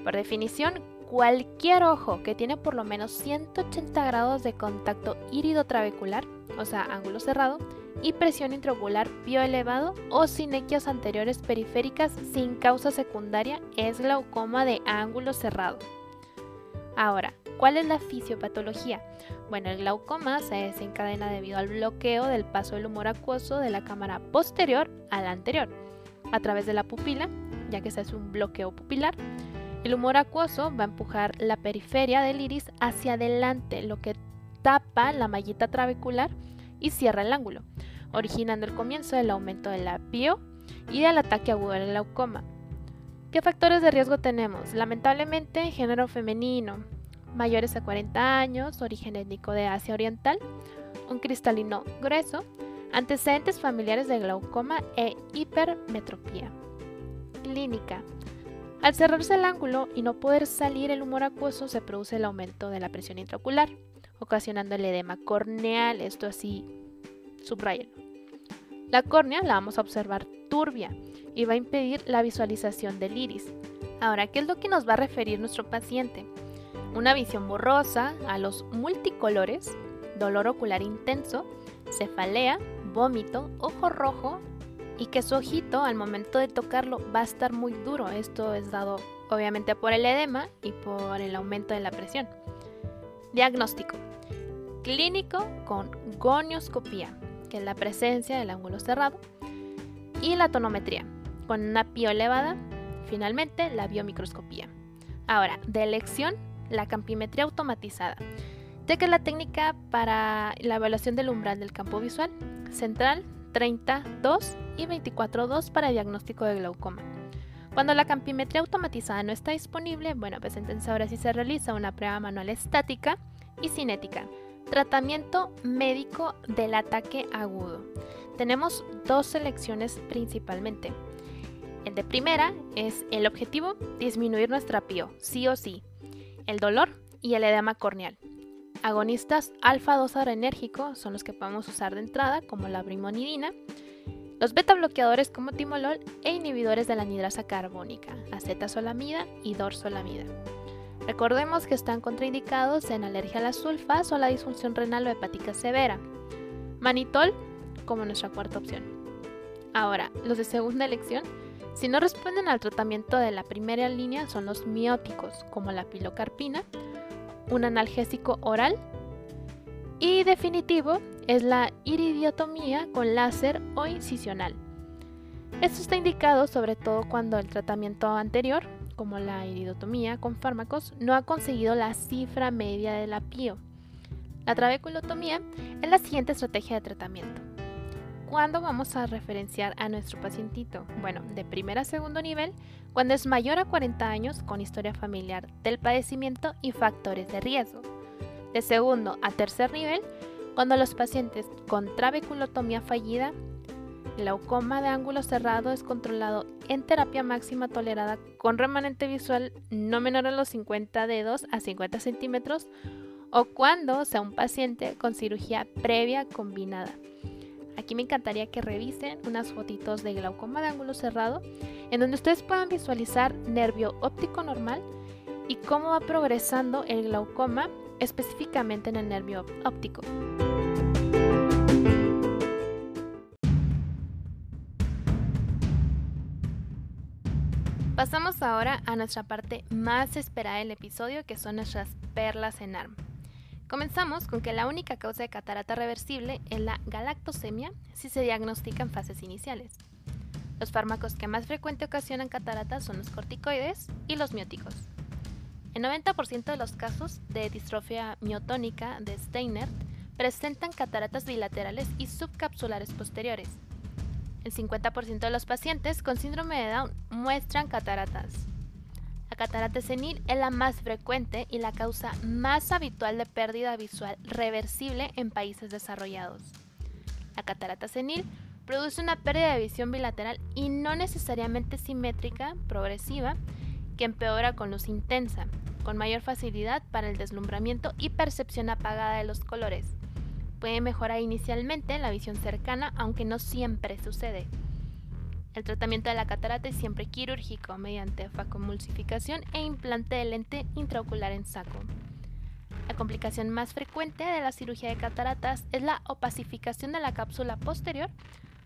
Por definición, cualquier ojo que tiene por lo menos 180 grados de contacto irido-trabecular, o sea, ángulo cerrado, y presión intraocular elevado o sinequias anteriores periféricas sin causa secundaria es glaucoma de ángulo cerrado. Ahora, ¿cuál es la fisiopatología? Bueno, el glaucoma se desencadena debido al bloqueo del paso del humor acuoso de la cámara posterior a la anterior, a través de la pupila, ya que se hace un bloqueo pupilar. El humor acuoso va a empujar la periferia del iris hacia adelante, lo que tapa la mallita trabecular y cierra el ángulo, originando el comienzo del aumento del apio y del ataque agudo del glaucoma. ¿Qué factores de riesgo tenemos? Lamentablemente, género femenino, mayores a 40 años, origen étnico de Asia Oriental, un cristalino grueso, antecedentes familiares de glaucoma e hipermetropía. Clínica. Al cerrarse el ángulo y no poder salir el humor acuoso, se produce el aumento de la presión intraocular, ocasionando el edema corneal, esto así, subrayen. La córnea la vamos a observar turbia y va a impedir la visualización del iris. Ahora, ¿qué es lo que nos va a referir nuestro paciente? Una visión borrosa, a los multicolores, dolor ocular intenso, cefalea, vómito, ojo rojo y que su ojito al momento de tocarlo va a estar muy duro. Esto es dado obviamente por el edema y por el aumento de la presión. Diagnóstico. Clínico con gonioscopía, que es la presencia del ángulo cerrado, y la tonometría, con una pio elevada, finalmente la biomicroscopía. Ahora, de elección la campimetría automatizada, ya que es la técnica para la evaluación del umbral del campo visual, central 32 y 24.2 para diagnóstico de glaucoma. Cuando la campimetría automatizada no está disponible, bueno, pues entonces ahora sí se realiza una prueba manual estática y cinética. Tratamiento médico del ataque agudo. Tenemos dos selecciones principalmente. El de primera es el objetivo, disminuir nuestra PIO, sí o sí, el dolor y el edema corneal. Agonistas alfa-2 adrenérgico son los que podemos usar de entrada, como la brimonidina, los beta bloqueadores como timolol e inhibidores de la anidrasa carbónica, acetazolamida y dorsolamida. Recordemos que están contraindicados en alergia a las sulfas o la disfunción renal o hepática severa. Manitol como nuestra cuarta opción. Ahora, los de segunda elección si no responden al tratamiento de la primera línea son los mióticos, como la pilocarpina, un analgésico oral y definitivo es la iridiotomía con láser o incisional. Esto está indicado sobre todo cuando el tratamiento anterior, como la iridotomía con fármacos, no ha conseguido la cifra media de la PIO. La trabeculotomía es la siguiente estrategia de tratamiento. ¿Cuándo vamos a referenciar a nuestro pacientito? Bueno, de primer a segundo nivel, cuando es mayor a 40 años con historia familiar del padecimiento y factores de riesgo. De segundo a tercer nivel, cuando los pacientes con trabeculotomía fallida, glaucoma de ángulo cerrado es controlado en terapia máxima tolerada con remanente visual no menor a los 50 dedos a 50 centímetros o cuando sea un paciente con cirugía previa combinada. Aquí me encantaría que revisen unas fotitos de glaucoma de ángulo cerrado en donde ustedes puedan visualizar nervio óptico normal y cómo va progresando el glaucoma específicamente en el nervio óptico. Pasamos ahora a nuestra parte más esperada del episodio, que son nuestras perlas en ARM. Comenzamos con que la única causa de catarata reversible es la galactosemia si se diagnostica en fases iniciales. Los fármacos que más frecuente ocasionan catarata son los corticoides y los mióticos. El 90% de los casos de distrofia miotónica de Steiner presentan cataratas bilaterales y subcapsulares posteriores. El 50% de los pacientes con síndrome de Down muestran cataratas. La catarata senil es la más frecuente y la causa más habitual de pérdida visual reversible en países desarrollados. La catarata senil produce una pérdida de visión bilateral y no necesariamente simétrica, progresiva, que empeora con luz intensa, con mayor facilidad para el deslumbramiento y percepción apagada de los colores. Puede mejorar inicialmente la visión cercana, aunque no siempre sucede. El tratamiento de la catarata es siempre quirúrgico mediante facomulsificación e implante de lente intraocular en saco. La complicación más frecuente de la cirugía de cataratas es la opacificación de la cápsula posterior,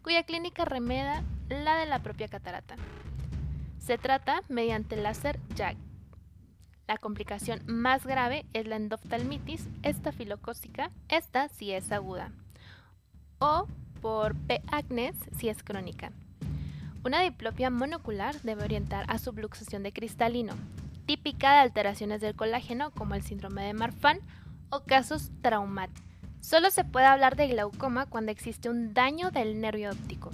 cuya clínica remeda la de la propia catarata. Se trata mediante láser JAG. La complicación más grave es la endoftalmitis estafilocócica, esta si es aguda, o por P. acnes si es crónica. Una diplopia monocular debe orientar a subluxación de cristalino, típica de alteraciones del colágeno como el síndrome de Marfan o casos traumáticos. Solo se puede hablar de glaucoma cuando existe un daño del nervio óptico.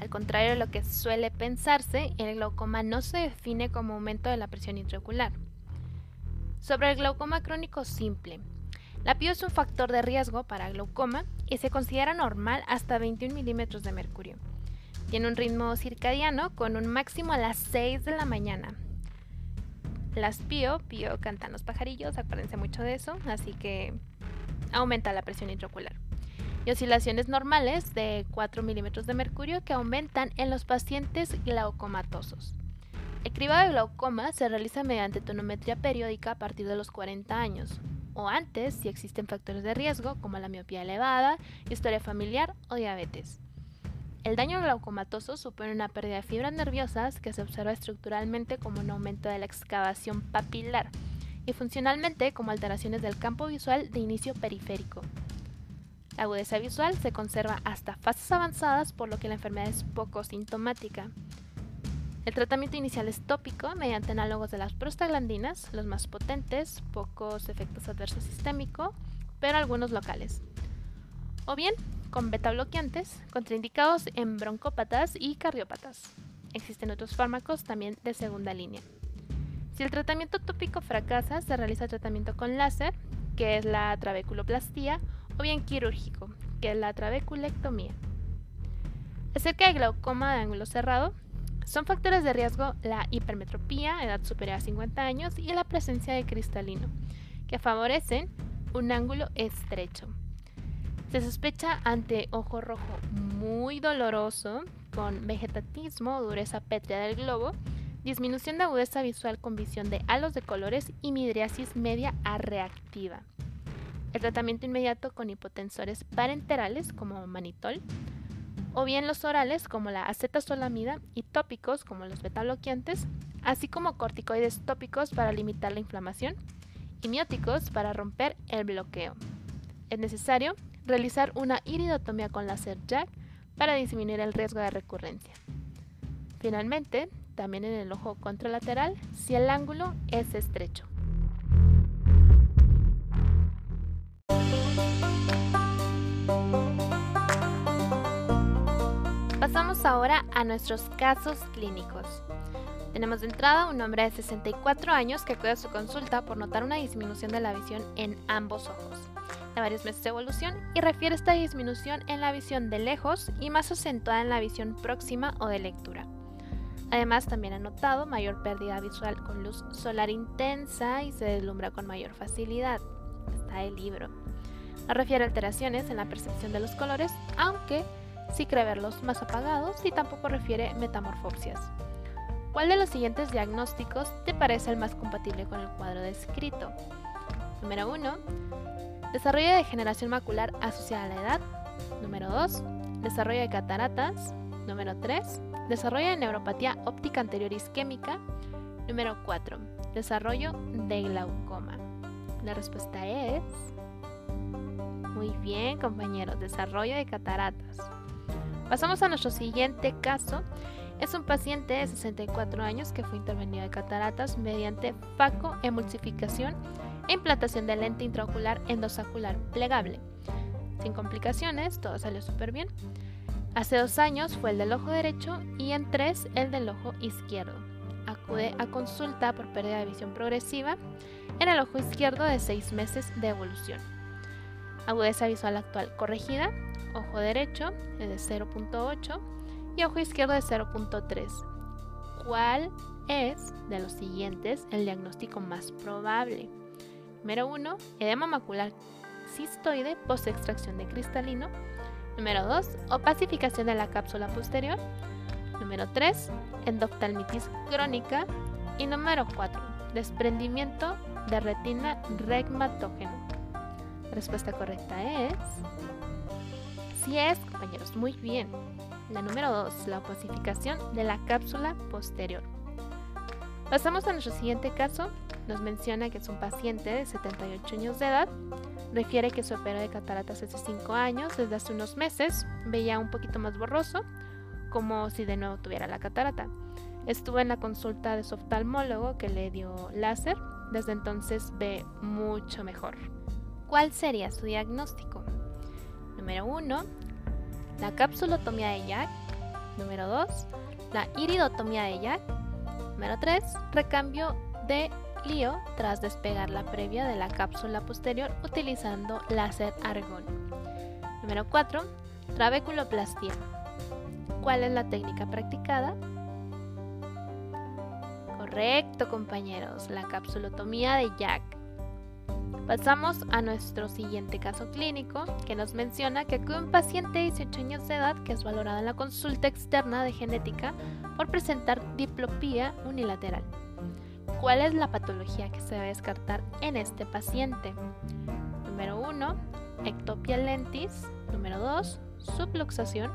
Al contrario de lo que suele pensarse, el glaucoma no se define como aumento de la presión intraocular. Sobre el glaucoma crónico simple, la PIO es un factor de riesgo para glaucoma y se considera normal hasta 21 milímetros de mercurio. Tiene un ritmo circadiano con un máximo a las 6 de la mañana. Las pío, pío cantan los pajarillos, acuérdense mucho de eso, así que aumenta la presión intraocular. Y oscilaciones normales de 4 milímetros de mercurio que aumentan en los pacientes glaucomatosos. El cribado de glaucoma se realiza mediante tonometría periódica a partir de los 40 años, o antes si existen factores de riesgo como la miopía elevada, historia familiar o diabetes. El daño glaucomatoso supone una pérdida de fibras nerviosas que se observa estructuralmente como un aumento de la excavación papilar y funcionalmente como alteraciones del campo visual de inicio periférico. La agudeza visual se conserva hasta fases avanzadas por lo que la enfermedad es poco sintomática. El tratamiento inicial es tópico mediante análogos de las prostaglandinas, los más potentes, pocos efectos adversos sistémicos, pero algunos locales. O bien con beta bloqueantes, contraindicados en broncópatas y cardiópatas. Existen otros fármacos también de segunda línea. Si el tratamiento tópico fracasa, se realiza tratamiento con láser, que es la trabeculoplastía, o bien quirúrgico, que es la trabeculectomía. Acerca del glaucoma de ángulo cerrado, son factores de riesgo la hipermetropía, edad superior a 50 años, y la presencia de cristalino, que favorecen un ángulo estrecho. Se sospecha ante ojo rojo muy doloroso, con vegetatismo dureza pétrea del globo, disminución de agudeza visual con visión de halos de colores y midriasis media a reactiva. El tratamiento inmediato con hipotensores parenterales como manitol, o bien los orales como la acetazolamida y tópicos como los betabloqueantes, así como corticoides tópicos para limitar la inflamación y mióticos para romper el bloqueo. Es necesario realizar una iridotomía con láser jack para disminuir el riesgo de recurrencia. Finalmente, también en el ojo contralateral si el ángulo es estrecho. Pasamos ahora a nuestros casos clínicos. Tenemos de entrada un hombre de 64 años que acude a su consulta por notar una disminución de la visión en ambos ojos de varios meses de evolución y refiere esta disminución en la visión de lejos y más acentuada en la visión próxima o de lectura. Además, también ha notado mayor pérdida visual con luz solar intensa y se deslumbra con mayor facilidad. Está el libro. No refiere alteraciones en la percepción de los colores, aunque sí cree verlos más apagados y tampoco refiere metamorfopsias. ¿Cuál de los siguientes diagnósticos te parece el más compatible con el cuadro descrito? Número 1. Desarrollo de degeneración macular asociada a la edad. Número 2. Desarrollo de cataratas. Número 3. Desarrollo de neuropatía óptica anterior isquémica. Número 4. Desarrollo de glaucoma. La respuesta es... Muy bien, compañeros. Desarrollo de cataratas. Pasamos a nuestro siguiente caso. Es un paciente de 64 años que fue intervenido de cataratas mediante facoemulsificación e implantación de lente intraocular endosacular plegable. Sin complicaciones, todo salió súper bien. Hace dos años fue el del ojo derecho y en tres el del ojo izquierdo. Acude a consulta por pérdida de visión progresiva en el ojo izquierdo de seis meses de evolución. Agudeza visual actual corregida, ojo derecho es de 0.8 y ojo izquierdo de 0.3. ¿Cuál es de los siguientes el diagnóstico más probable? Número 1, edema macular cistoide post extracción de cristalino. Número 2, opacificación de la cápsula posterior. Número 3, endoftalmitis crónica. Y número 4, desprendimiento de retina regmatógeno. Respuesta correcta es... Sí es, compañeros, muy bien. La número 2, la opacificación de la cápsula posterior. Pasamos a nuestro siguiente caso. Nos menciona que es un paciente de 78 años de edad. Refiere que se operó de cataratas hace 5 años. Desde hace unos meses veía un poquito más borroso, como si de nuevo tuviera la catarata. Estuvo en la consulta de su oftalmólogo que le dio láser. Desde entonces ve mucho mejor. ¿Cuál sería su diagnóstico? Número 1, la capsulotomía de Jack. Número 2, la iridotomía de Jack. Número 3, recambio de lío tras despegar la previa de la cápsula posterior utilizando láser argón. Número 4, trabeculoplastia. ¿Cuál es la técnica practicada? Correcto, compañeros, la capsulotomía de Jack. Pasamos a nuestro siguiente caso clínico que nos menciona que acude un paciente de 18 años de edad que es valorado en la consulta externa de genética por presentar diplopía unilateral. ¿Cuál es la patología que se debe descartar en este paciente? Número 1, ectopia lentis. Número 2, subluxación.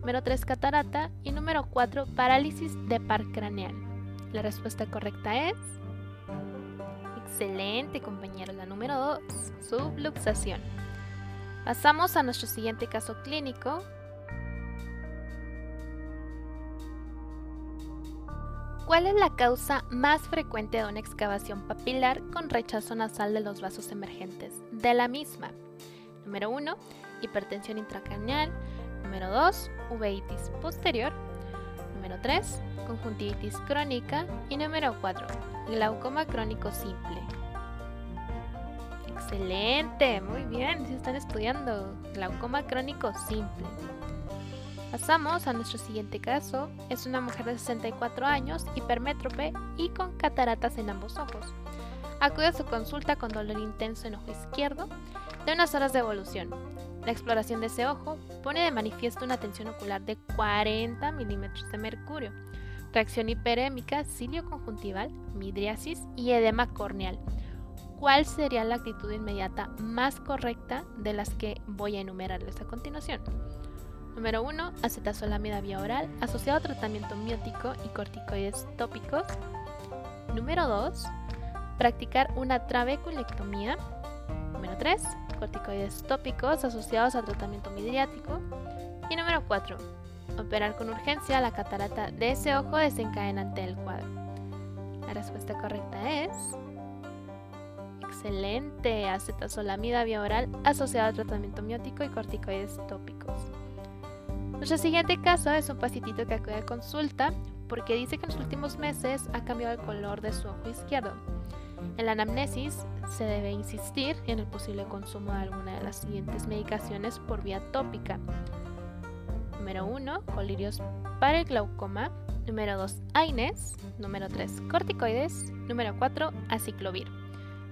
Número 3, catarata. Y número 4, parálisis de par craneal. La respuesta correcta es Excelente, compañero. La número 2, subluxación. Pasamos a nuestro siguiente caso clínico. ¿Cuál es la causa más frecuente de una excavación papilar con rechazo nasal de los vasos emergentes de la misma? Número 1, hipertensión intracraneal. Número 2, uveitis posterior. Número 3, conjuntivitis crónica. Y número 4, glaucoma crónico simple. Excelente, muy bien, si están estudiando glaucoma crónico simple. Pasamos a nuestro siguiente caso. Es una mujer de 64 años, hipermétrope y con cataratas en ambos ojos. Acude a su consulta con dolor intenso en ojo izquierdo de unas horas de evolución. La exploración de ese ojo pone de manifiesto una tensión ocular de 40 milímetros de mercurio, reacción hiperémica, cilio conjuntival, midriasis y edema corneal. ¿Cuál sería la actitud inmediata más correcta de las que voy a enumerarles a continuación? Número 1. Acetazolamida vía oral asociado a tratamiento miótico y corticoides tópicos. Número 2. Practicar una trabeculectomía. Número 3 corticoides tópicos asociados al tratamiento midriático. Y número 4. Operar con urgencia la catarata de ese ojo desencadenante del cuadro. La respuesta correcta es... Excelente, acetazolamida vía oral asociada al tratamiento miótico y corticoides tópicos. Nuestro siguiente caso es un pacientito que acude a consulta porque dice que en los últimos meses ha cambiado el color de su ojo izquierdo. En la anamnesis se debe insistir en el posible consumo de alguna de las siguientes medicaciones por vía tópica. Número 1, colirios para el glaucoma. Número 2, AINES. Número 3, corticoides. Número 4, aciclovir.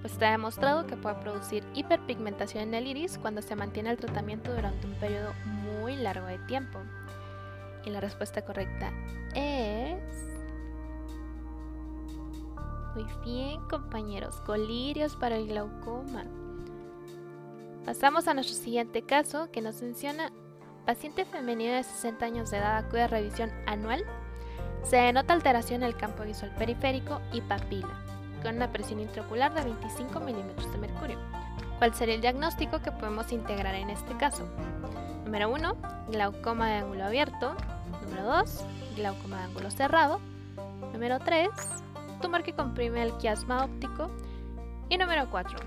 pues está demostrado que puede producir hiperpigmentación en el iris cuando se mantiene el tratamiento durante un periodo largo de tiempo. Y la respuesta correcta es... Muy bien, compañeros, colirios para el glaucoma. Pasamos a nuestro siguiente caso que nos menciona paciente femenina de 60 años de edad acude a revisión anual. Se denota alteración en el campo visual periférico y papila, con una presión intraocular de 25 milímetros de mercurio. ¿Cuál sería el diagnóstico que podemos integrar en este caso? Número 1, glaucoma de ángulo abierto. Número 2, glaucoma de ángulo cerrado. Número 3, tumor que comprime el quiasma óptico. Y número 4,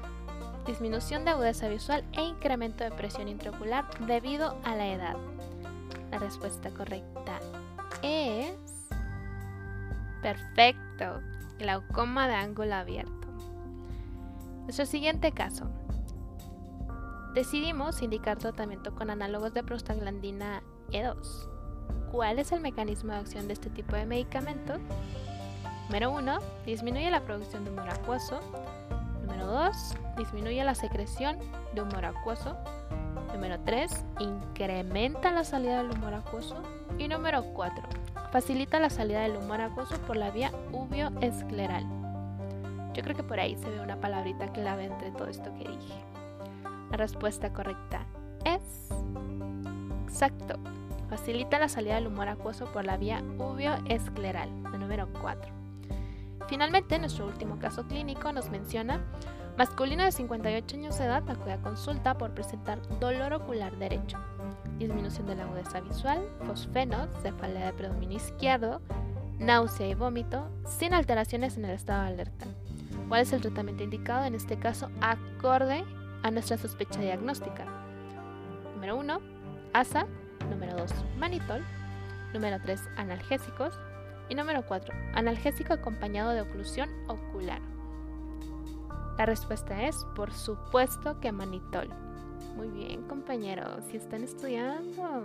disminución de agudeza visual e incremento de presión intraocular debido a la edad. La respuesta correcta es... Perfecto, glaucoma de ángulo abierto. Nuestro siguiente caso. Decidimos indicar tratamiento con análogos de prostaglandina E2. ¿Cuál es el mecanismo de acción de este tipo de medicamentos? Número 1. Disminuye la producción de humor acuoso. Número 2. Disminuye la secreción de humor acuoso. Número 3. Incrementa la salida del humor acuoso. Y número 4. Facilita la salida del humor acuoso por la vía uvioescleral. Yo creo que por ahí se ve una palabrita clave entre todo esto que dije. La respuesta correcta es... Exacto. Facilita la salida del humor acuoso por la vía uvioescleral, el número 4. Finalmente, nuestro último caso clínico nos menciona masculino de 58 años de edad acude a consulta por presentar dolor ocular derecho, disminución de la agudeza visual, fosfenos, cefalea de predominio izquierdo, náusea y vómito, sin alteraciones en el estado de alerta. ¿Cuál es el tratamiento indicado en este caso acorde a nuestra sospecha diagnóstica? Número 1, ASA. Número 2, manitol. Número 3, analgésicos. Y número 4, analgésico acompañado de oclusión ocular. La respuesta es, por supuesto que manitol. Muy bien, compañeros, si están estudiando.